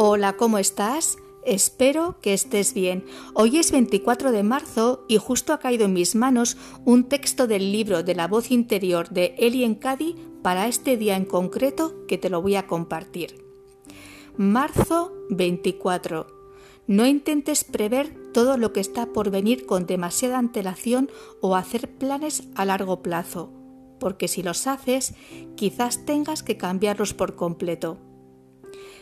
Hola, ¿cómo estás? Espero que estés bien. Hoy es 24 de marzo y justo ha caído en mis manos un texto del libro de la voz interior de Elien Cady para este día en concreto que te lo voy a compartir. Marzo 24. No intentes prever todo lo que está por venir con demasiada antelación o hacer planes a largo plazo, porque si los haces, quizás tengas que cambiarlos por completo.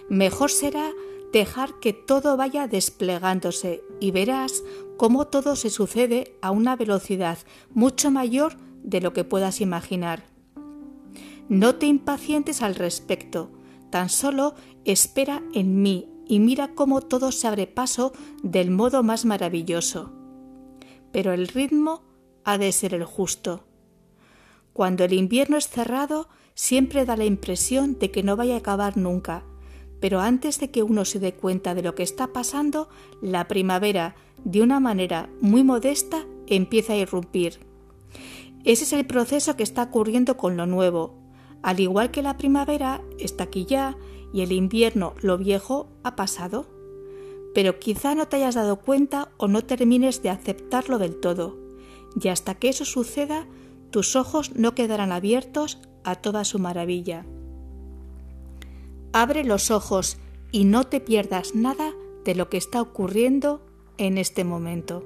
Mejor será dejar que todo vaya desplegándose y verás cómo todo se sucede a una velocidad mucho mayor de lo que puedas imaginar. No te impacientes al respecto, tan solo espera en mí y mira cómo todo se abre paso del modo más maravilloso. Pero el ritmo ha de ser el justo. Cuando el invierno es cerrado, siempre da la impresión de que no vaya a acabar nunca, pero antes de que uno se dé cuenta de lo que está pasando, la primavera, de una manera muy modesta, empieza a irrumpir. Ese es el proceso que está ocurriendo con lo nuevo. Al igual que la primavera está aquí ya y el invierno, lo viejo, ha pasado. Pero quizá no te hayas dado cuenta o no termines de aceptarlo del todo. Y hasta que eso suceda, tus ojos no quedarán abiertos a toda su maravilla. Abre los ojos y no te pierdas nada de lo que está ocurriendo en este momento.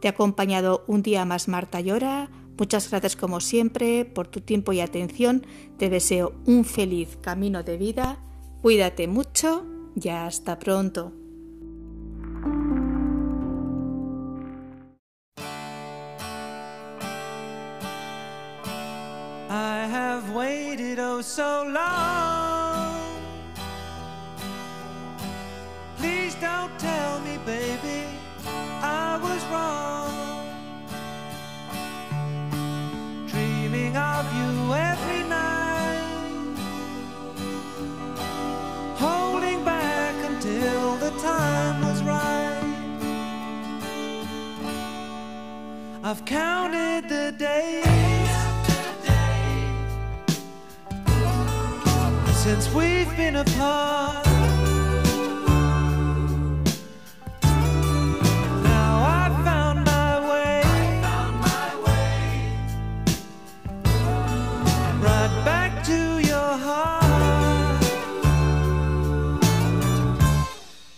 Te ha acompañado un día más Marta Llora. Muchas gracias como siempre por tu tiempo y atención. Te deseo un feliz camino de vida. Cuídate mucho y hasta pronto. Tell me, baby, I was wrong. Dreaming of you every night, holding back until the time was right. I've counted the days since we've been apart.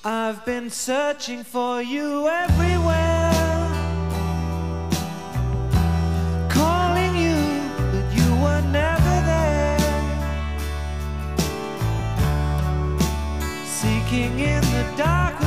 I've been searching for you everywhere. Calling you, but you were never there. Seeking in the dark